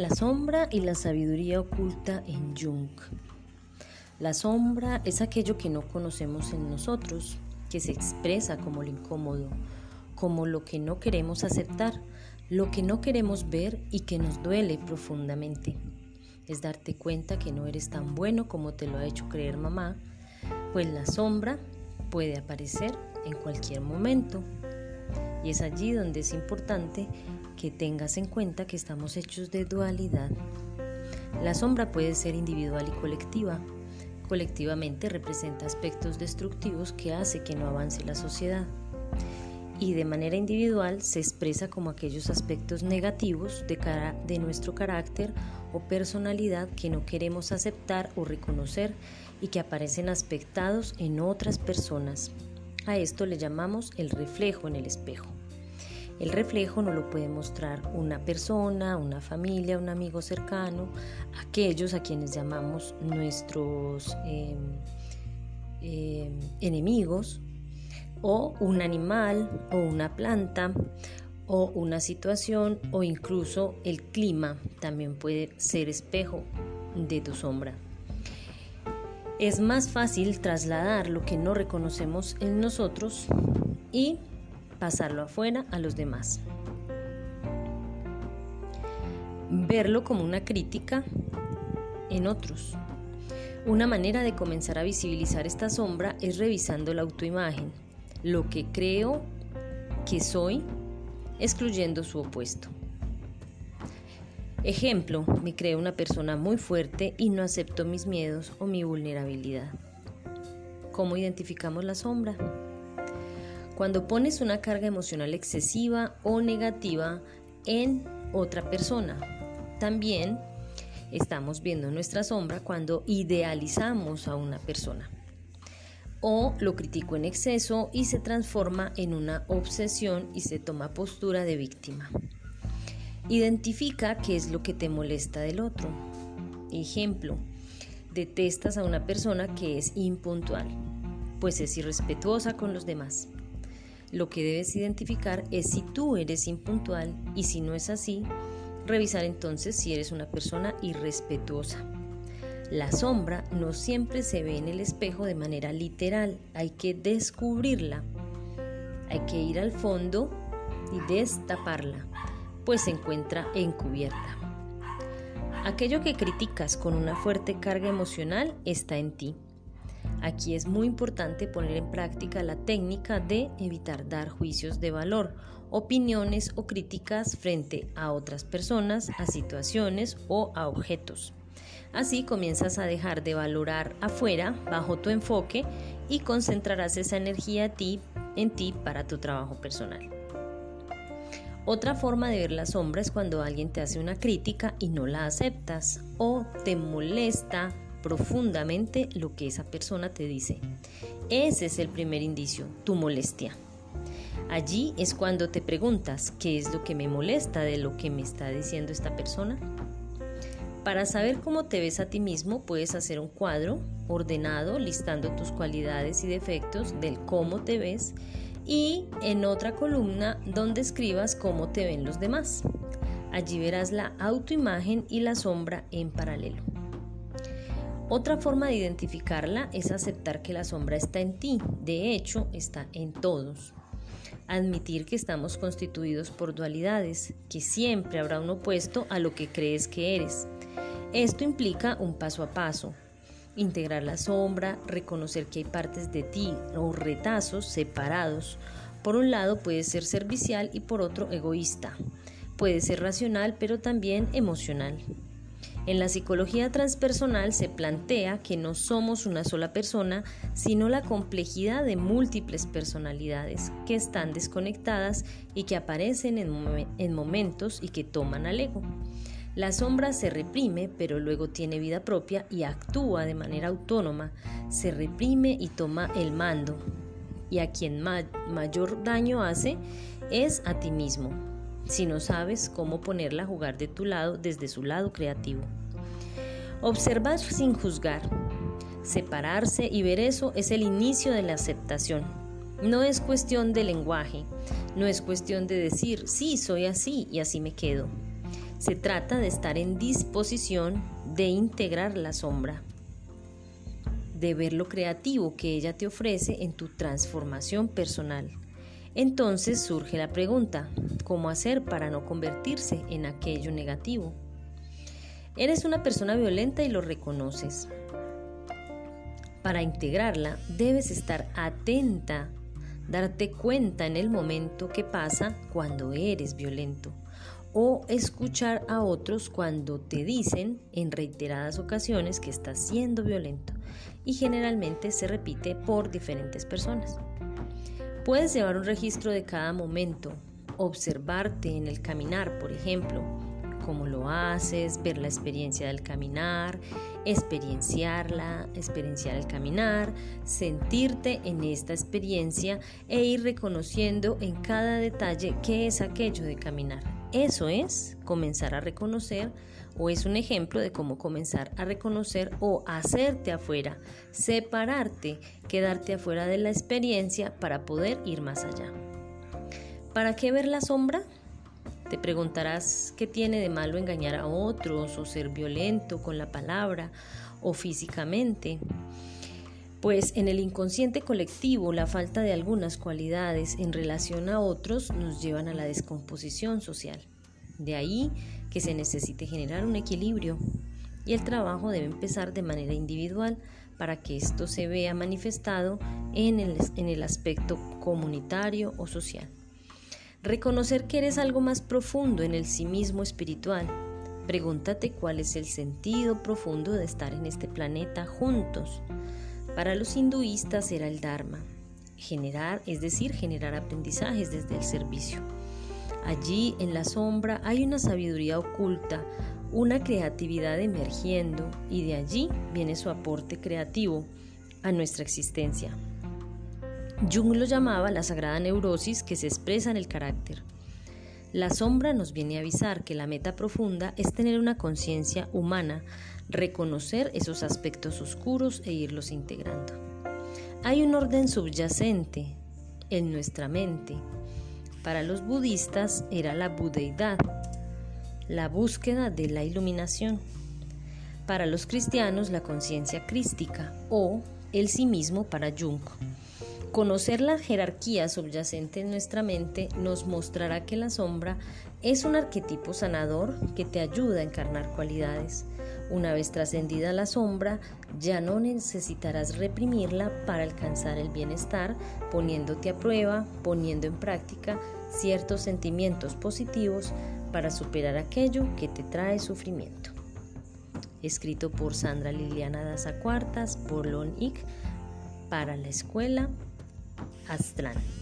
La sombra y la sabiduría oculta en Jung. La sombra es aquello que no conocemos en nosotros, que se expresa como lo incómodo, como lo que no queremos aceptar, lo que no queremos ver y que nos duele profundamente. Es darte cuenta que no eres tan bueno como te lo ha hecho creer mamá, pues la sombra puede aparecer en cualquier momento. Y es allí donde es importante que tengas en cuenta que estamos hechos de dualidad. La sombra puede ser individual y colectiva. Colectivamente representa aspectos destructivos que hace que no avance la sociedad. Y de manera individual se expresa como aquellos aspectos negativos de, de nuestro carácter o personalidad que no queremos aceptar o reconocer y que aparecen aspectados en otras personas. A esto le llamamos el reflejo en el espejo. El reflejo no lo puede mostrar una persona, una familia, un amigo cercano, aquellos a quienes llamamos nuestros em, em, enemigos, o un animal, o una planta, o una situación, o incluso el clima también puede ser espejo de tu sombra. Es más fácil trasladar lo que no reconocemos en nosotros y pasarlo afuera a los demás. Verlo como una crítica en otros. Una manera de comenzar a visibilizar esta sombra es revisando la autoimagen, lo que creo que soy, excluyendo su opuesto. Ejemplo, me creo una persona muy fuerte y no acepto mis miedos o mi vulnerabilidad. ¿Cómo identificamos la sombra? cuando pones una carga emocional excesiva o negativa en otra persona. También estamos viendo nuestra sombra cuando idealizamos a una persona. O lo critico en exceso y se transforma en una obsesión y se toma postura de víctima. Identifica qué es lo que te molesta del otro. Ejemplo, detestas a una persona que es impuntual, pues es irrespetuosa con los demás. Lo que debes identificar es si tú eres impuntual y si no es así, revisar entonces si eres una persona irrespetuosa. La sombra no siempre se ve en el espejo de manera literal, hay que descubrirla. Hay que ir al fondo y destaparla, pues se encuentra encubierta. Aquello que criticas con una fuerte carga emocional está en ti. Aquí es muy importante poner en práctica la técnica de evitar dar juicios de valor, opiniones o críticas frente a otras personas, a situaciones o a objetos. Así comienzas a dejar de valorar afuera bajo tu enfoque y concentrarás esa energía en ti para tu trabajo personal. Otra forma de ver la sombra es cuando alguien te hace una crítica y no la aceptas o te molesta profundamente lo que esa persona te dice. Ese es el primer indicio, tu molestia. Allí es cuando te preguntas, ¿qué es lo que me molesta de lo que me está diciendo esta persona? Para saber cómo te ves a ti mismo, puedes hacer un cuadro ordenado listando tus cualidades y defectos del cómo te ves y en otra columna donde escribas cómo te ven los demás. Allí verás la autoimagen y la sombra en paralelo. Otra forma de identificarla es aceptar que la sombra está en ti, de hecho está en todos. Admitir que estamos constituidos por dualidades, que siempre habrá un opuesto a lo que crees que eres. Esto implica un paso a paso, integrar la sombra, reconocer que hay partes de ti o retazos separados. Por un lado puede ser servicial y por otro egoísta. Puede ser racional pero también emocional. En la psicología transpersonal se plantea que no somos una sola persona, sino la complejidad de múltiples personalidades que están desconectadas y que aparecen en, momentos y que toman al ego. La sombra se reprime, pero luego tiene vida propia y actúa de manera autónoma, se reprime y toma el mando. Y a quien mayor daño hace es a ti mismo, si no sabes cómo ponerla a jugar de tu lado desde su lado creativo. Observar sin juzgar. Separarse y ver eso es el inicio de la aceptación. No es cuestión de lenguaje, no es cuestión de decir, sí, soy así y así me quedo. Se trata de estar en disposición de integrar la sombra, de ver lo creativo que ella te ofrece en tu transformación personal. Entonces surge la pregunta, ¿cómo hacer para no convertirse en aquello negativo? Eres una persona violenta y lo reconoces. Para integrarla debes estar atenta, darte cuenta en el momento que pasa cuando eres violento o escuchar a otros cuando te dicen en reiteradas ocasiones que estás siendo violento y generalmente se repite por diferentes personas. Puedes llevar un registro de cada momento, observarte en el caminar, por ejemplo, cómo lo haces, ver la experiencia del caminar, experienciarla, experienciar el caminar, sentirte en esta experiencia e ir reconociendo en cada detalle qué es aquello de caminar. Eso es comenzar a reconocer o es un ejemplo de cómo comenzar a reconocer o hacerte afuera, separarte, quedarte afuera de la experiencia para poder ir más allá. ¿Para qué ver la sombra? Te preguntarás qué tiene de malo engañar a otros o ser violento con la palabra o físicamente. Pues en el inconsciente colectivo la falta de algunas cualidades en relación a otros nos llevan a la descomposición social. De ahí que se necesite generar un equilibrio y el trabajo debe empezar de manera individual para que esto se vea manifestado en el, en el aspecto comunitario o social. Reconocer que eres algo más profundo en el sí mismo espiritual. Pregúntate cuál es el sentido profundo de estar en este planeta juntos. Para los hinduistas era el Dharma, generar, es decir, generar aprendizajes desde el servicio. Allí en la sombra hay una sabiduría oculta, una creatividad emergiendo y de allí viene su aporte creativo a nuestra existencia. Jung lo llamaba la sagrada neurosis que se expresa en el carácter. La sombra nos viene a avisar que la meta profunda es tener una conciencia humana, reconocer esos aspectos oscuros e irlos integrando. Hay un orden subyacente en nuestra mente. Para los budistas era la budeidad, la búsqueda de la iluminación. Para los cristianos la conciencia crística o el sí mismo para Jung. Conocer la jerarquía subyacente en nuestra mente nos mostrará que la sombra es un arquetipo sanador que te ayuda a encarnar cualidades. Una vez trascendida la sombra, ya no necesitarás reprimirla para alcanzar el bienestar, poniéndote a prueba, poniendo en práctica ciertos sentimientos positivos para superar aquello que te trae sufrimiento. Escrito por Sandra Liliana Daza Cuartas, por Lon Ick, para la escuela Aslan.